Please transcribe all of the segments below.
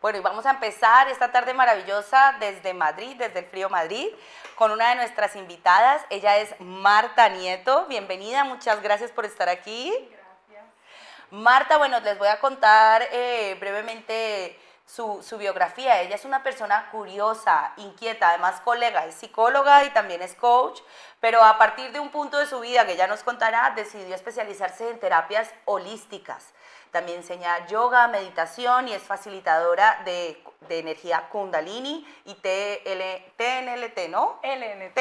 Bueno, y vamos a empezar esta tarde maravillosa desde Madrid, desde el frío Madrid, con una de nuestras invitadas. Ella es Marta Nieto. Bienvenida, muchas gracias por estar aquí. Gracias. Marta, bueno, les voy a contar eh, brevemente su, su, biografía. Ella es una persona curiosa, inquieta, además colega, es psicóloga y también es coach, pero a partir de un punto de su vida que ya nos contará, decidió especializarse en terapias holísticas. También enseña yoga, meditación y es facilitadora de, de energía kundalini y TL, TNLT, ¿no? LNT.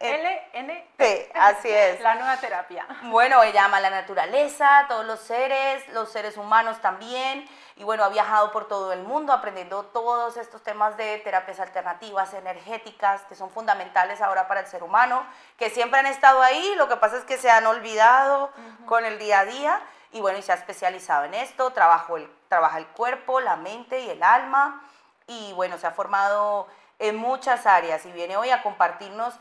LNT, así es. La nueva terapia. Bueno, ella ama la naturaleza, todos los seres, los seres humanos también. Y bueno, ha viajado por todo el mundo aprendiendo todos estos temas de terapias alternativas, energéticas, que son fundamentales ahora para el ser humano, que siempre han estado ahí, lo que pasa es que se han olvidado con el día a día y bueno, y se ha especializado en esto, trabajo el, trabaja el cuerpo, la mente y el alma y bueno, se ha formado en muchas áreas y viene hoy a compartirnos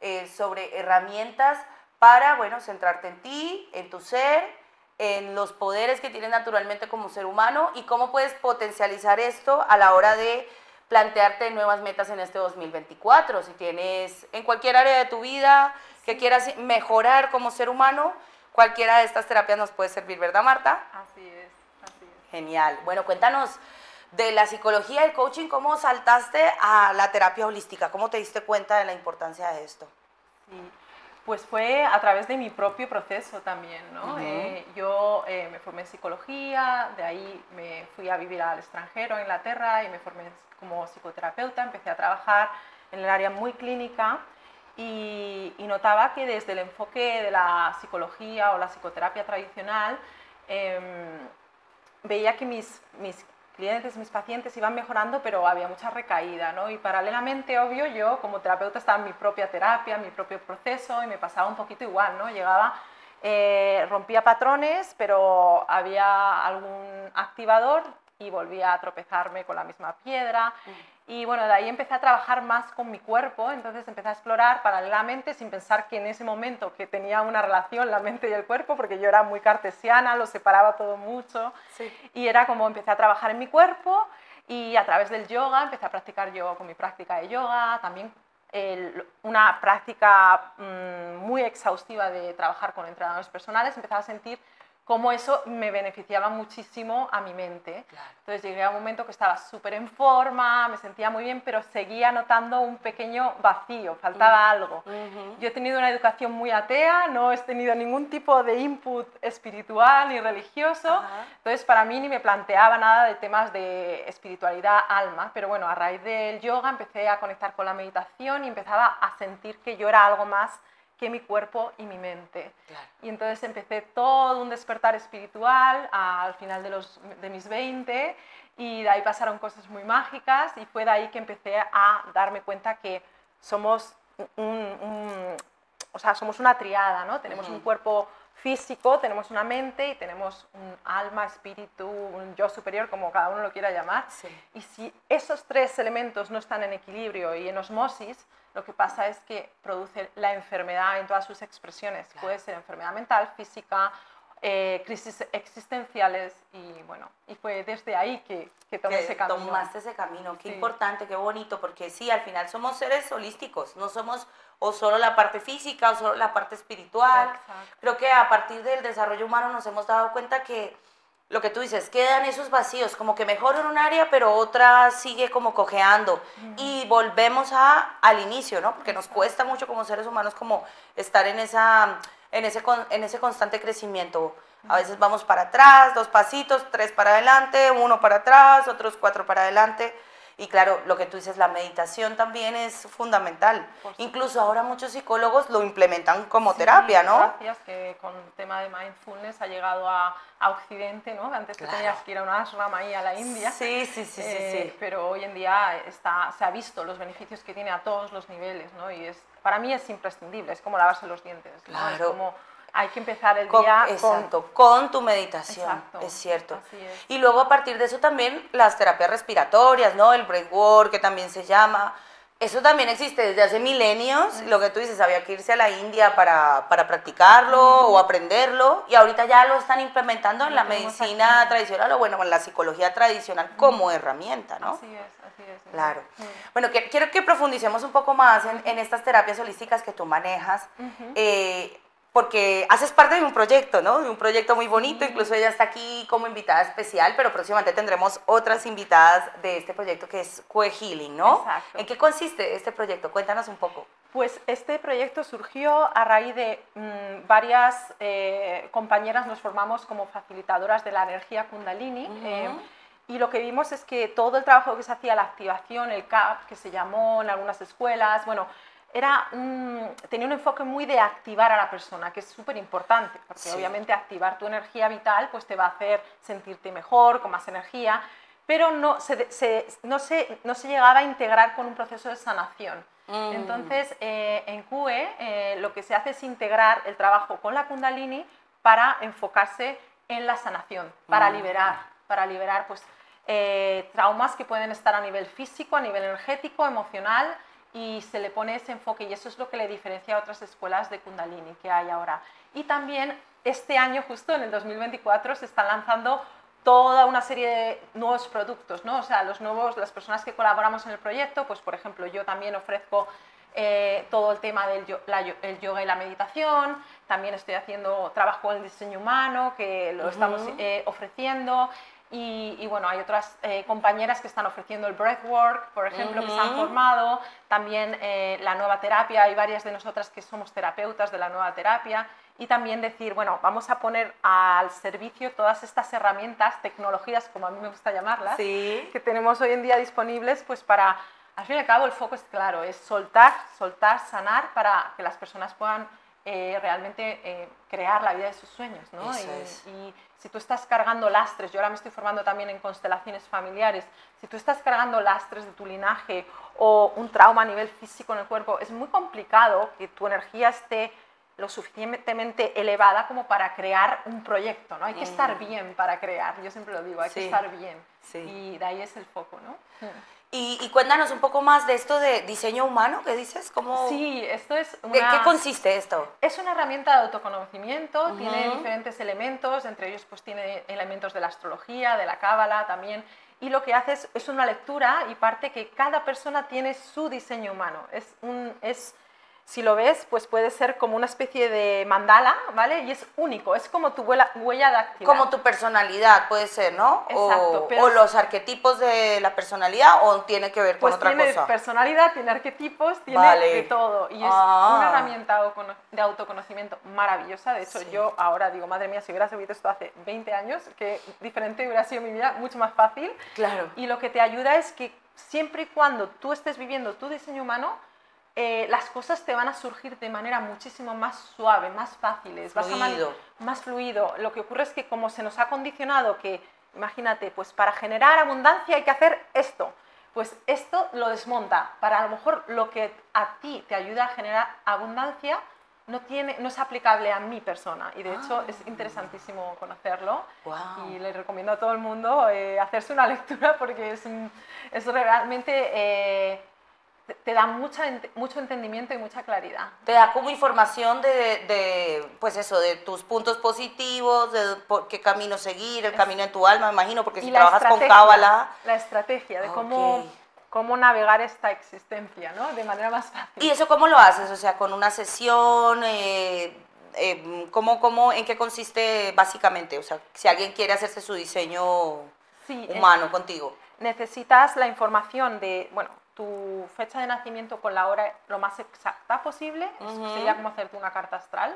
eh, sobre herramientas para, bueno, centrarte en ti, en tu ser, en los poderes que tienes naturalmente como ser humano y cómo puedes potencializar esto a la hora de plantearte nuevas metas en este 2024. Si tienes en cualquier área de tu vida que quieras mejorar como ser humano, Cualquiera de estas terapias nos puede servir, ¿verdad, Marta? Así es, así es. Genial. Bueno, cuéntanos de la psicología y el coaching, ¿cómo saltaste a la terapia holística? ¿Cómo te diste cuenta de la importancia de esto? Sí, pues fue a través de mi propio proceso también, ¿no? Eh, yo eh, me formé en psicología, de ahí me fui a vivir al extranjero, a Inglaterra, y me formé como psicoterapeuta, empecé a trabajar en el área muy clínica y, notaba que desde el enfoque de la psicología o la psicoterapia tradicional em, veía que mis, mis clientes, mis pacientes iban mejorando, pero había mucha recaída, ¿no? Y paralelamente, obvio, yo como terapeuta estaba en mi propia terapia, mi propio proceso, y me pasaba un poquito igual, ¿no? Llegaba, eh, rompía patrones, pero había algún activador y volvía a tropezarme con la misma piedra. Mm. Y bueno, de ahí empecé a trabajar más con mi cuerpo, entonces empecé a explorar paralelamente sin pensar que en ese momento que tenía una relación la mente y el cuerpo, porque yo era muy cartesiana, lo separaba todo mucho, y era como empecé a trabajar en mi cuerpo y a través del yoga empecé a practicar yo con mi práctica de yoga, también una práctica mm, muy exhaustiva de trabajar con entrenadores personales, empecé a sentir cómo eso me beneficiaba muchísimo a mi mente. Entonces llegué a un momento que estaba súper en forma, me sentía muy bien, pero seguía notando un pequeño vacío, faltaba algo. Yo he tenido una educación muy atea, no he tenido ningún tipo de input espiritual ni religioso, entonces para mí ni me planteaba nada de temas de espiritualidad, alma, pero bueno, a raíz del yoga empecé a conectar con la meditación y empezaba a sentir que yo era algo más que mi cuerpo y mi mente. Y entonces empecé todo un despertar espiritual al final de, los, de mis 20 y de ahí pasaron cosas muy mágicas y fue de ahí que empecé a darme cuenta que somos, un, o sea, somos una triada, ¿no? Tenemos un cuerpo físico, tenemos una mente y tenemos un alma, espíritu, un yo superior, como cada uno lo quiera llamar. Y si esos tres elementos no están en equilibrio y en osmosis, lo que pasa es que produce la enfermedad en todas sus expresiones. Puede ser enfermedad mental, física, eh, crisis existenciales y bueno, y fue desde ahí que, que tomé ese camino. Tomaste ese camino, qué importante, qué bonito, porque sí, al final somos seres holísticos, no somos o solo la parte física o solo la parte espiritual. Creo que a partir del desarrollo humano nos hemos dado cuenta que lo que tú dices, quedan esos vacíos, como que mejor en un área, pero otra sigue como cojeando. Y volvemos a, al inicio, ¿no? Porque nos cuesta mucho como seres humanos como estar en, esa, en, ese, en ese constante crecimiento. A veces vamos para atrás, dos pasitos, tres para adelante, uno para atrás, otros cuatro para adelante. Y claro, lo que tú dices, la meditación también es fundamental. Incluso ahora muchos psicólogos lo implementan como terapia, ¿no? Gracias, que con el tema de mindfulness ha llegado a, a Occidente, ¿no? Antes que tenías que ir a una ashram ahí a la India. Sí, sí, sí, sí, eh, sí, Pero hoy en día está, se ha visto los beneficios que tiene a todos los niveles, ¿no? Y es, para mí es imprescindible, es como lavarse los dientes. Claro. Es como hay que empezar el día exacto, con, tu meditación, es cierto. Y luego a partir de eso también las terapias respiratorias, ¿no? El breathwork que también se llama, Eso también existe desde hace milenios, lo que tú dices, había que irse a la India para, para practicarlo o aprenderlo, y ahorita ya lo están implementando en la medicina tradicional o bueno, en la psicología tradicional como herramienta, ¿no? Así es, así es. Claro. Bueno, quiero que profundicemos un poco más en, en estas terapias holísticas que tú manejas porque haces parte de un proyecto, ¿no? De un proyecto muy bonito, incluso ella está aquí como invitada especial, pero próximamente tendremos otras invitadas de este proyecto que es Cue Healing, ¿no? Exacto. ¿En qué consiste este proyecto? Cuéntanos un poco. Pues este proyecto surgió a raíz de mm, varias eh, compañeras, nos formamos como facilitadoras de la energía kundalini. Eh, y lo que vimos es que todo el trabajo que se hacía, la activación, el CAP, que se llamó en algunas escuelas, bueno, era tenía un enfoque muy de activar a la persona, que es súper importante, porque obviamente activar tu energía vital pues te va a hacer sentirte mejor, con más energía, pero no se, no se, no se llegaba a integrar con un proceso de sanación. Mm. Entonces, eh, en QE eh, lo que se hace es integrar el trabajo con la Kundalini para enfocarse en la sanación, para mm. liberar, para liberar pues, eh, traumas que pueden estar a nivel físico, a nivel energético, emocional, y se le pone ese enfoque y eso es lo que le diferencia a otras escuelas de Kundalini que hay ahora. Y también este año, justo en el 2024, se están lanzando toda una serie de nuevos productos, ¿no? O sea, los nuevos, las personas que colaboramos en el proyecto, pues por ejemplo, yo también ofrezco eh, todo el tema del el yoga y la meditación, también estoy haciendo trabajo en diseño humano, que lo estamos eh, ofreciendo, y, bueno, hay otras eh, compañeras que están ofreciendo el breathwork, por ejemplo, que se han formado, también eh, la nueva terapia, hay varias de nosotras que somos terapeutas de la nueva terapia, y también decir, bueno, vamos a poner al servicio todas estas herramientas, tecnologías, como a mí me gusta llamarlas, que tenemos hoy en día disponibles, pues para, al fin y al cabo, el foco es claro, es soltar, soltar, sanar para que las personas puedan eh, realmente eh, crear la vida de sus sueños. ¿no? Y, si tú estás cargando lastres, yo ahora me estoy formando también en constelaciones familiares, si tú estás cargando lastres de tu linaje o un trauma a nivel físico en el cuerpo, es muy complicado que tu energía esté lo suficientemente elevada como para crear un proyecto, ¿no? Hay que estar mm. bien para crear, yo siempre lo digo, hay que estar bien. Y de ahí es el foco, ¿no? Y, cuéntanos un poco más de esto de diseño humano, ¿qué dices? ¿Cómo, sí, esto es ¿De qué consiste esto? Es una herramienta de autoconocimiento, tiene diferentes elementos, entre ellos pues tiene elementos de la astrología, de la cábala también, y lo que hace es, es, una lectura y parte que cada persona tiene su diseño humano. Es, un, es si lo ves, pues puede ser como una especie de mandala, ¿vale? Y es único, es como tu huella, dactilar. Como tu personalidad puede ser, ¿no? Exacto. O, los arquetipos de la personalidad o tiene que ver con pues otra tiene personalidad, tiene arquetipos, tiene de todo. Y es una ah. herramienta de autoconocimiento maravillosa. De hecho, yo ahora digo, madre mía, si hubiera sabido esto hace 20 años, que diferente hubiera sido mi vida, mucho más fácil. Claro. Y lo que te ayuda es que siempre y cuando tú estés viviendo tu diseño humano, eh, las cosas te van a surgir de manera muchísimo más suave, más fáciles, fluido. más fluido. Lo que ocurre es que como se nos ha condicionado que, imagínate, pues para generar abundancia hay que hacer esto, pues esto lo desmonta. Para a lo mejor lo que a ti te ayuda a generar abundancia no, tiene, no es aplicable a mi persona y de hecho es ah. interesantísimo conocerlo y le recomiendo a todo el mundo eh, hacerse una lectura porque es, es realmente... Eh, te da mucha, mucho entendimiento y mucha claridad. Te da como información de, pues eso, de tus puntos positivos, de qué camino seguir, el camino en tu alma, me imagino, porque si trabajas con Cábala... La estrategia de cómo, cómo navegar esta existencia, ¿no? De manera más fácil. ¿Y eso cómo lo haces? O sea, con una sesión... Eh, eh, ¿cómo, cómo, ¿En qué consiste básicamente? O sea, si alguien quiere hacerse su diseño humano contigo. Necesitas la información de, bueno, tu fecha de nacimiento con la hora lo más exacta posible, sería como hacerte una carta astral,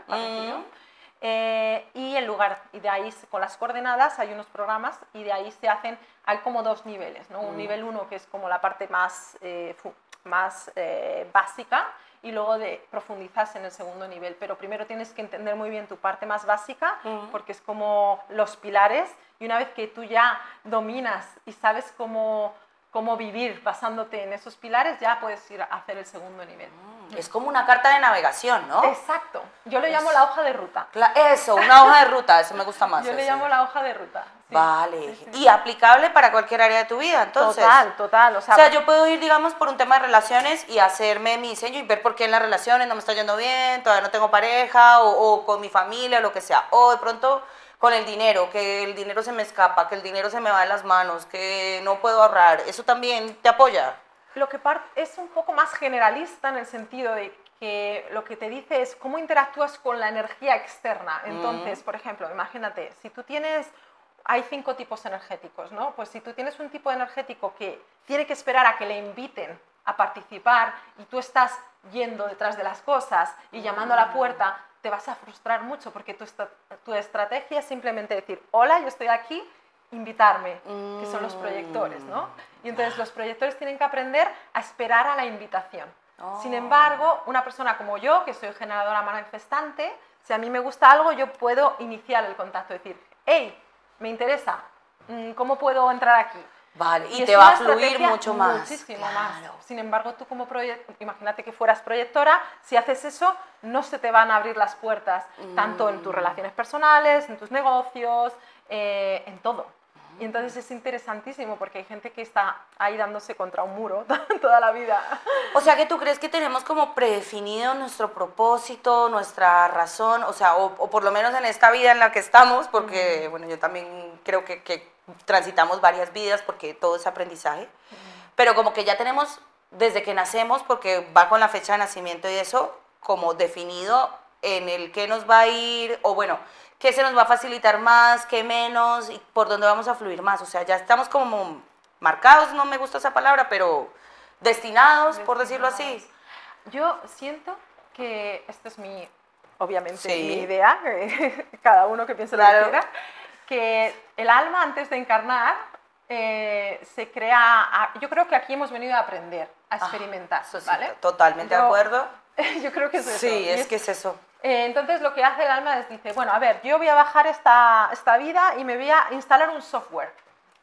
eh, y el lugar, y de ahí con las coordenadas hay unos programas y de ahí se hacen, hay como dos niveles, ¿no? un nivel uno que es como la parte más, eh, más eh, básica y luego de profundizas en el segundo nivel, pero primero tienes que entender muy bien tu parte más básica porque es como los pilares y una vez que tú ya dominas y sabes cómo cómo vivir basándote en esos pilares, ya puedes ir a hacer el segundo nivel. Mm, Es como una carta de navegación, ¿no? Exacto. Yo le llamo la hoja de ruta. Eso, una hoja de ruta, eso me gusta más. Yo le llamo la hoja de ruta. vale. Y aplicable para cualquier área de tu vida, entonces. Total, total. O sea, yo puedo ir, digamos, por un tema de relaciones y hacerme mi diseño y ver por qué en las relaciones no me está yendo bien, todavía no tengo pareja, o, o con mi familia, o lo que sea. O de pronto con el dinero, que el dinero se me escapa, que el dinero se me va de las manos, que no puedo ahorrar. ¿Eso también te apoya? Lo que es un poco más generalista en el sentido de que lo que te dice es cómo interactúas con la energía externa. Entonces, por ejemplo, imagínate, si tú tienes, hay cinco tipos energéticos, ¿no? Pues si tú tienes un tipo energético que tiene que esperar a que le inviten a participar y tú estás yendo detrás de las cosas y llamando a la puerta, te vas a frustrar mucho porque tu, tu estrategia es simplemente decir, hola, yo estoy aquí, invitarme, que son los proyectores, ¿no? Y entonces los proyectores tienen que aprender a esperar a la invitación. Sin oh. embargo, una persona como yo, que soy generadora manifestante, si a mí me gusta algo, yo puedo iniciar el contacto, decir, hey, me interesa, mm, ¿cómo puedo entrar aquí? Vale, y, te va a fluir mucho más. Muchísimo más. Sin embargo, tú como proyector, imagínate que fueras proyectora, si haces eso, no se te van a abrir las puertas, tanto en tus mm. relaciones personales, en tus negocios, eh, en todo. Y entonces es interesantísimo porque hay gente que está ahí dándose contra un muro toda la vida. O sea que tú crees que tenemos como predefinido nuestro propósito, nuestra razón, o sea, o, por lo menos en esta vida en la que estamos, porque bueno, yo también creo que, que, transitamos varias vidas porque todo es aprendizaje, pero como que ya tenemos desde que nacemos, porque va con la fecha de nacimiento y eso, como definido en el que nos va a ir, o bueno, qué se nos va a facilitar más, qué menos y por dónde vamos a fluir más. O sea, ya estamos como marcados, no me gusta esa palabra, pero destinados, por decirlo así. Yo siento que esta es mi, obviamente, mi idea, cada uno que piense lo que quiera, que el alma antes de encarnar eh, se crea, yo creo que aquí hemos venido a aprender, a ah, experimentar, totalmente de acuerdo. Yo creo que es eso. Sí, es, que es eso. Eh, entonces lo que hace el alma es dice, bueno, a ver, yo voy a bajar esta, esta vida y me voy a instalar un software.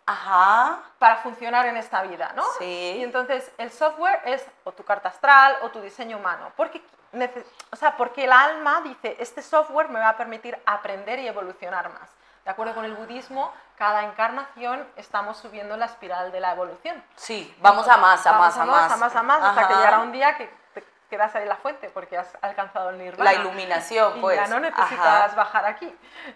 Ajá. Para funcionar en esta vida, ¿no? Sí. Y entonces el software es o tu carta astral o tu diseño humano. Porque, o sea, porque el alma dice, este software me va a permitir aprender y evolucionar más. De acuerdo con el budismo, cada encarnación estamos subiendo la espiral de la evolución. Sí, vamos a más, a más, a más. A más, a más, hasta que llegará un día que quedas ahí en la fuente porque has alcanzado el nirvana. La iluminación, pues. ya no necesitas bajar aquí.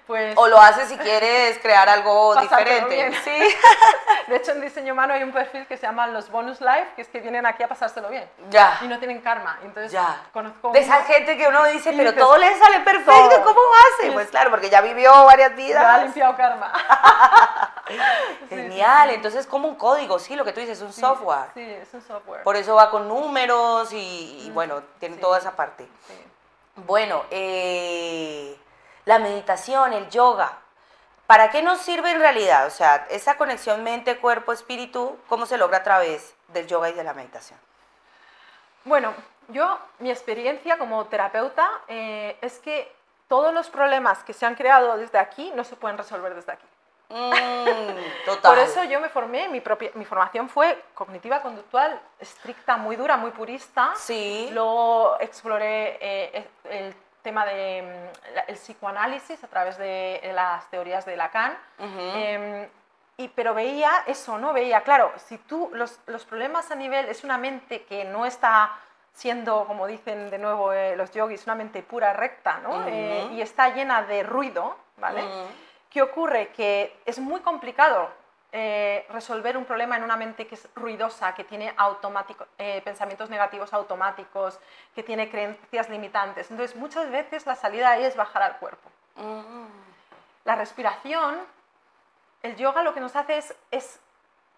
Pues, o lo haces si quieres crear algo diferente. Sí. De hecho, en diseño humano hay un perfil que se llama los bonus life, que es que vienen aquí a pasárselo bien. Ya. Y no tienen karma. Entonces, ya. conozco. De esa gente que uno dice, pero todo le sale perfecto, ¿cómo hace? Pues claro, porque ya vivió varias vidas. Ya ha limpiado karma. Genial. Entonces, como un código, sí, lo que tú dices, es un software. Sí, es un software. Por eso va con números y, bueno, tiene toda esa parte. Bueno, eh, la meditación, el yoga, ¿para qué nos sirve en realidad? O sea, esa conexión mente, cuerpo, espíritu, ¿cómo se logra a través del yoga y de la meditación? Bueno, yo, mi experiencia como terapeuta eh, es que todos los problemas que se han creado desde aquí no se pueden resolver desde aquí. Mm, total. Por eso yo me formé, mi, propia, mi formación fue cognitiva conductual, estricta, muy dura, muy purista. Sí. Luego exploré eh, el tema del de, mm, psicoanálisis a través de las teorías de Lacan. Em, y, pero veía eso, ¿no? Veía, claro, si tú, los, los, problemas a nivel, es una mente que no está siendo, como dicen de nuevo eh, los yogis, una mente pura, recta, ¿no? Eh, y está llena de ruido, ¿vale? ¿Qué ocurre? Que es muy complicado eh, resolver un problema en una mente que es ruidosa, que tiene eh, pensamientos negativos automáticos, que tiene creencias limitantes. Entonces, muchas veces la salida ahí es bajar al cuerpo. Mm. La respiración, el yoga lo que nos hace es,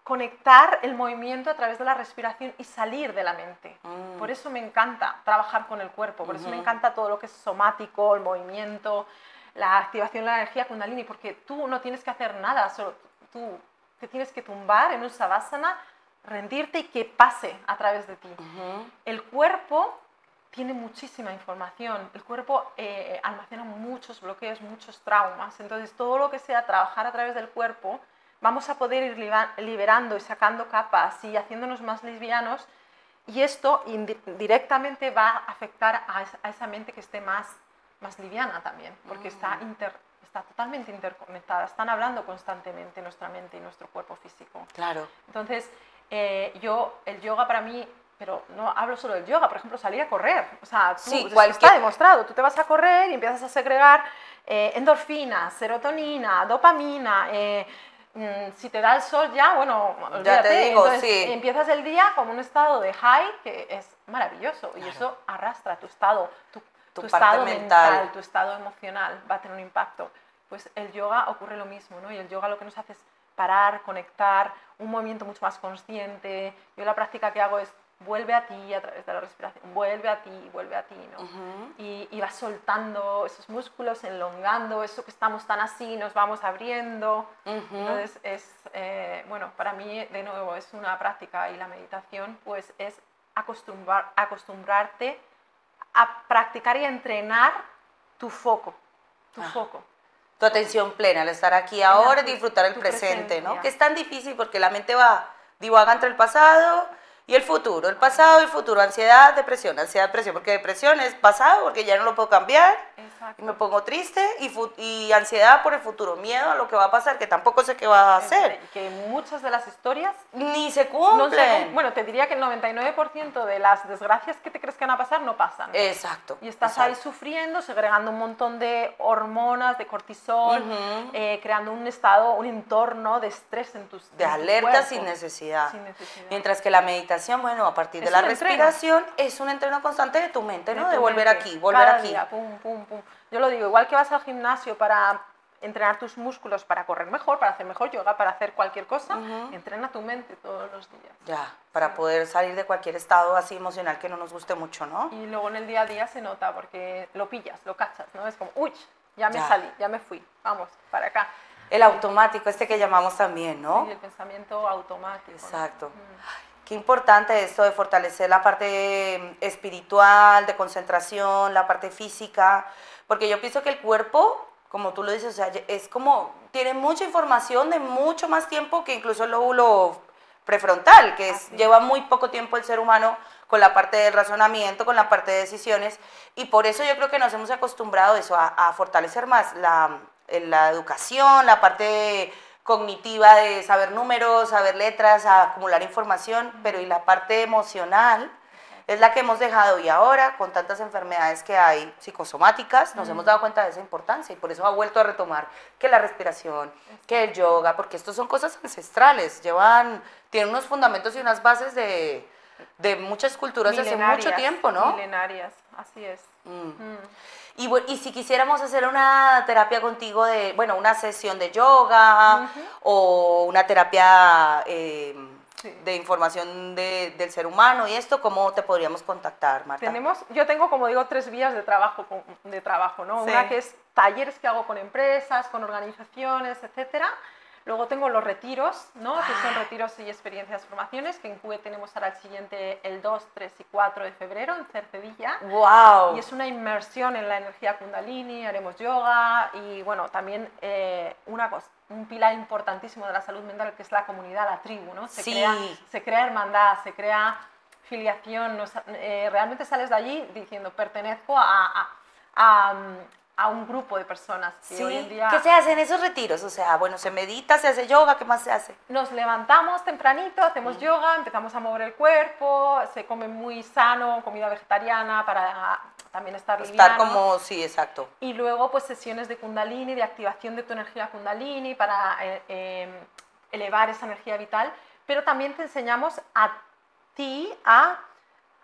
conectar el movimiento a través de la respiración y salir de la mente. Mm. Por eso me encanta trabajar con el cuerpo, por eso me encanta todo lo que es somático, el movimiento, la activación de la energía kundalini, porque tú no tienes que hacer nada, solo tú te tienes que tumbar en un savasana, rendirte y que pase a través de ti. El cuerpo tiene muchísima información, el cuerpo eh, almacena muchos bloqueos, muchos traumas, entonces todo lo que sea trabajar a través del cuerpo, vamos a poder ir liberando y sacando capas y haciéndonos más lesbianos Y esto directamente va a afectar a esa, mente que esté más, más liviana también, porque está, mm. está totalmente interconectada, están hablando constantemente nuestra mente y nuestro cuerpo físico. Claro. Entonces, eh, yo, el yoga para mí pero no hablo solo del yoga, por ejemplo, salir a correr. O sea, tú, está demostrado, tú te vas a correr y empiezas a segregar eh, endorfina, serotonina, dopamina. Eh, mm, si te da el sol ya, bueno, ya te digo, sí. empiezas el día con un estado de high que es maravilloso y eso arrastra tu estado, tu, tu, estado mental. tu estado emocional, va a tener un impacto. Pues el yoga ocurre lo mismo, ¿no? Y el yoga lo que nos hace es parar, conectar, un movimiento mucho más consciente. Yo la práctica que hago es vuelve a ti a través de la respiración, vuelve a ti, vuelve a ti, ¿no? y, y, vas soltando esos músculos, enlongando, eso que estamos tan así, nos vamos abriendo. Entonces, es, eh, bueno, para mí, de nuevo, es una práctica y la meditación, pues es acostumbrar, acostumbrarte a practicar y entrenar tu foco, tu ah. foco. Tu atención plena, al estar aquí ahora y disfrutar el presente, ¿no? Que es tan difícil porque la mente va, divaga entre el pasado y el futuro, el pasado y el futuro, ansiedad, depresión, ansiedad, depresión, porque depresión es pasado porque ya no lo puedo cambiar y me pongo triste y, y, ansiedad por el futuro, miedo a lo que va a pasar, que tampoco sé qué va a hacer. Que muchas de las historias ni se cumplen. bueno, te diría que el 99% de las desgracias que te crees que van a pasar no pasan. Exacto. Y estás ahí sufriendo, segregando un montón de hormonas, de cortisol, eh, creando un estado, un entorno de estrés en tus De alerta sin necesidad. sin necesidad. Mientras que la meditación bueno, a partir de la respiración, es un entreno constante de tu mente, ¿no? De, volver aquí, volver aquí. pum, pum, pum. Yo lo digo, igual que vas al gimnasio para entrenar tus músculos para correr mejor, para hacer mejor yoga, para hacer cualquier cosa, entrena tu mente todos los días. Ya, para poder salir de cualquier estado así emocional que no nos guste mucho, ¿no? Y luego en el día a día se nota porque lo pillas, lo cachas, ¿no? Es como, uy, ya me salí, ya me fui, vamos, para acá. El automático, este que llamamos también, ¿no? Sí, el pensamiento automático. Exacto. Qué importante esto de fortalecer la parte espiritual, de concentración, la parte física, porque yo pienso que el cuerpo, como tú lo dices, o sea, es como, tiene mucha información de mucho más tiempo que incluso el lóbulo prefrontal, que lleva muy poco tiempo el ser humano con la parte del razonamiento, con la parte de decisiones, y por eso yo creo que nos hemos acostumbrado eso, a, a fortalecer más la, la educación, la parte cognitiva de saber números, saber letras, acumular información, pero y la parte emocional es la que hemos dejado y ahora con tantas enfermedades que hay psicosomáticas nos hemos dado cuenta de esa importancia y por eso ha vuelto a retomar que la respiración, que el yoga, porque estos son cosas ancestrales, llevan, tienen unos fundamentos y unas bases de, de muchas culturas hace mucho tiempo, ¿no? Milenarias, así es. Mm. Mm. Y, y, si quisiéramos hacer una terapia contigo de, bueno, una sesión de yoga o una terapia eh, de información del ser humano y esto, ¿cómo te podríamos contactar, Marta? Tenemos, yo tengo, como digo, tres vías de trabajo, de trabajo ¿no? Una que es talleres que hago con empresas, con organizaciones, etcétera Luego tengo los retiros, ¿no? que son ah. retiros y experiencias formaciones, que en CUE tenemos ahora el siguiente el 2, 3 y 4 de febrero en Cercedilla. ¡Wow! Y es una inmersión en la energía kundalini, haremos yoga y bueno, también eh, una cosa, un pilar importantísimo de la salud mental que es la comunidad, la tribu, ¿no? Se, sí. crea, se crea hermandad, se crea filiación, eh, realmente sales de allí diciendo pertenezco a, a a un grupo de personas que hoy en día... ¿Qué se hacen esos retiros? O sea, bueno, se medita, se hace yoga, ¿qué más se hace? Nos levantamos tempranito, hacemos mm. yoga, empezamos a mover el cuerpo, se come muy sano, comida vegetariana para también estar Estar como, sí, exacto. Y luego pues sesiones de kundalini, de activación de tu energía kundalini para eh, em, elevar esa energía vital, pero también te enseñamos a ti a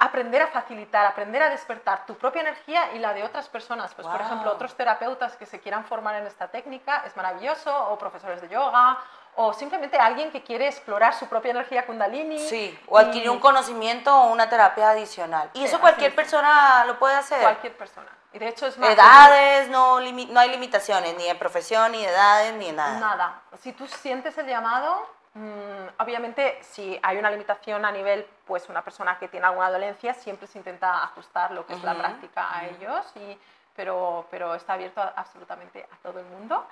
aprender a facilitar, aprender a despertar tu propia energía y la de otras personas. Pues, por ejemplo, otros terapeutas que se quieran formar en esta técnica es maravilloso, o profesores de yoga, o simplemente alguien que quiere explorar su propia energía kundalini. Sí, o adquirir un conocimiento o una terapia adicional. ¿Y eso cualquier persona lo puede hacer? Cualquier persona. Y de hecho es más... Edades, no, no hay limitaciones, ni de profesión, ni de edades, ni de nada. Nada. Si tú sientes el llamado, obviamente, si hay una limitación a nivel, pues una persona que tiene alguna dolencia, siempre se intenta ajustar lo que es la práctica a ellos, y, pero, pero está abierto absolutamente a todo el mundo.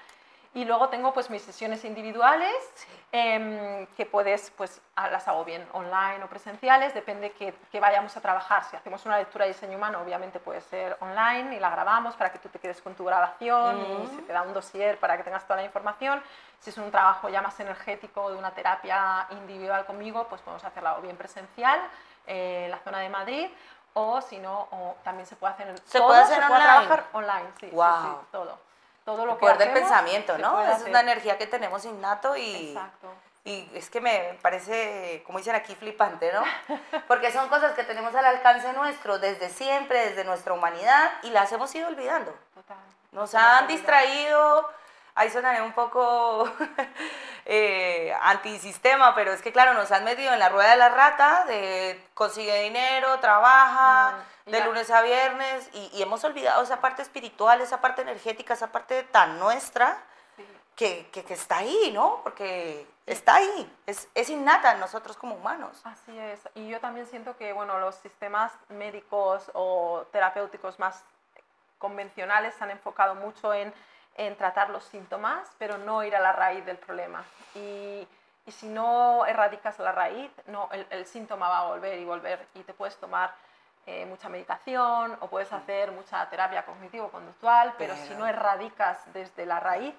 Y luego tengo pues mis sesiones individuales, em, que puedes, pues las hago bien online o presenciales, depende que, que, vayamos a trabajar. Si hacemos una lectura de diseño humano, obviamente puede ser online y la grabamos para que tú te quedes con tu grabación y se te da un dossier para que tengas toda la información. Si es un trabajo ya más energético de una terapia individual conmigo, pues podemos hacerla o bien presencial eh, en la zona de Madrid o si no, también se puede hacer, ¿Se puede hacer se online? trabajar online, sí, wow. sí, sí, todo todo lo el que poder del hacemos, pensamiento, se ¿no? Es hacer. una energía que tenemos innato y, Exacto. y es que me parece, como dicen aquí, flipante, ¿no? Porque son cosas que tenemos al alcance nuestro desde siempre, desde nuestra humanidad y las hemos ido olvidando. Total. Nos han distraído, ahí sonaré un poco eh, antisistema, pero es que claro, nos han metido en la rueda de la rata, de consigue dinero, trabaja, de lunes a viernes, y, y hemos olvidado esa parte espiritual, esa parte energética, esa parte tan nuestra, Sí. que, que- que está ahí, ¿no? Porque está ahí, es, es innata en nosotros como humanos. Así es. Y yo también siento que bueno, los sistemas médicos o terapéuticos más convencionales se han enfocado mucho en, en tratar los síntomas, pero no ir a la raíz del problema. Y, y si no erradicas la raíz, no, el, el síntoma va a volver y volver. Y te puedes tomar eh, mucha meditación o puedes hacer mucha terapia cognitivo-conductual, pero, si Pero- no erradicas desde la raíz,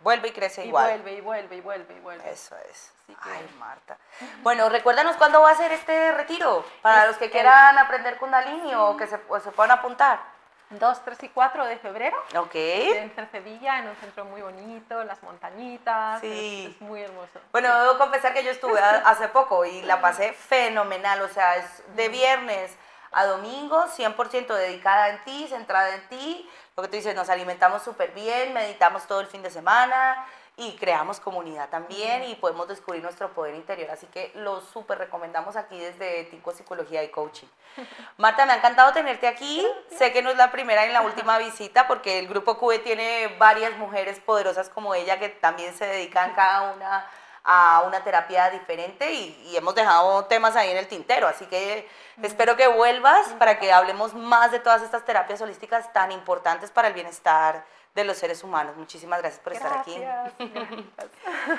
Vuelve y crece y igual. vuelve y vuelve y vuelve y vuelve. Eso es. Que- Ay, Marta. Bueno, recuérdanos cuándo va a ser este retiro para Es los que el- quieran aprender Kundalini o que se, o se puedan apuntar. 2, 3 y 4 de febrero. Ok. en Cercedilla, en un centro muy bonito, en las montañitas. Sí. Es, es muy hermoso. Bueno, debo confesar que yo estuve hace poco y la pasé fenomenal. O sea, es de viernes a domingo, 100% dedicada en ti, centrada en ti. Lo que tú dices, nos alimentamos súper bien, meditamos todo el fin de semana y creamos comunidad también y podemos descubrir nuestro poder interior. Así que lo súper recomendamos aquí desde Tico Psicología y Coaching. Marta, me ha encantado tenerte aquí. Sé que no es la primera ni la última visita porque el Grupo QE tiene varias mujeres poderosas como ella que también se dedican cada una a una terapia diferente y, y hemos dejado temas ahí en el tintero. Así que espero que vuelvas para que hablemos más de todas estas terapias holísticas tan importantes para el bienestar de los seres humanos. Muchísimas gracias por estar aquí. Gracias.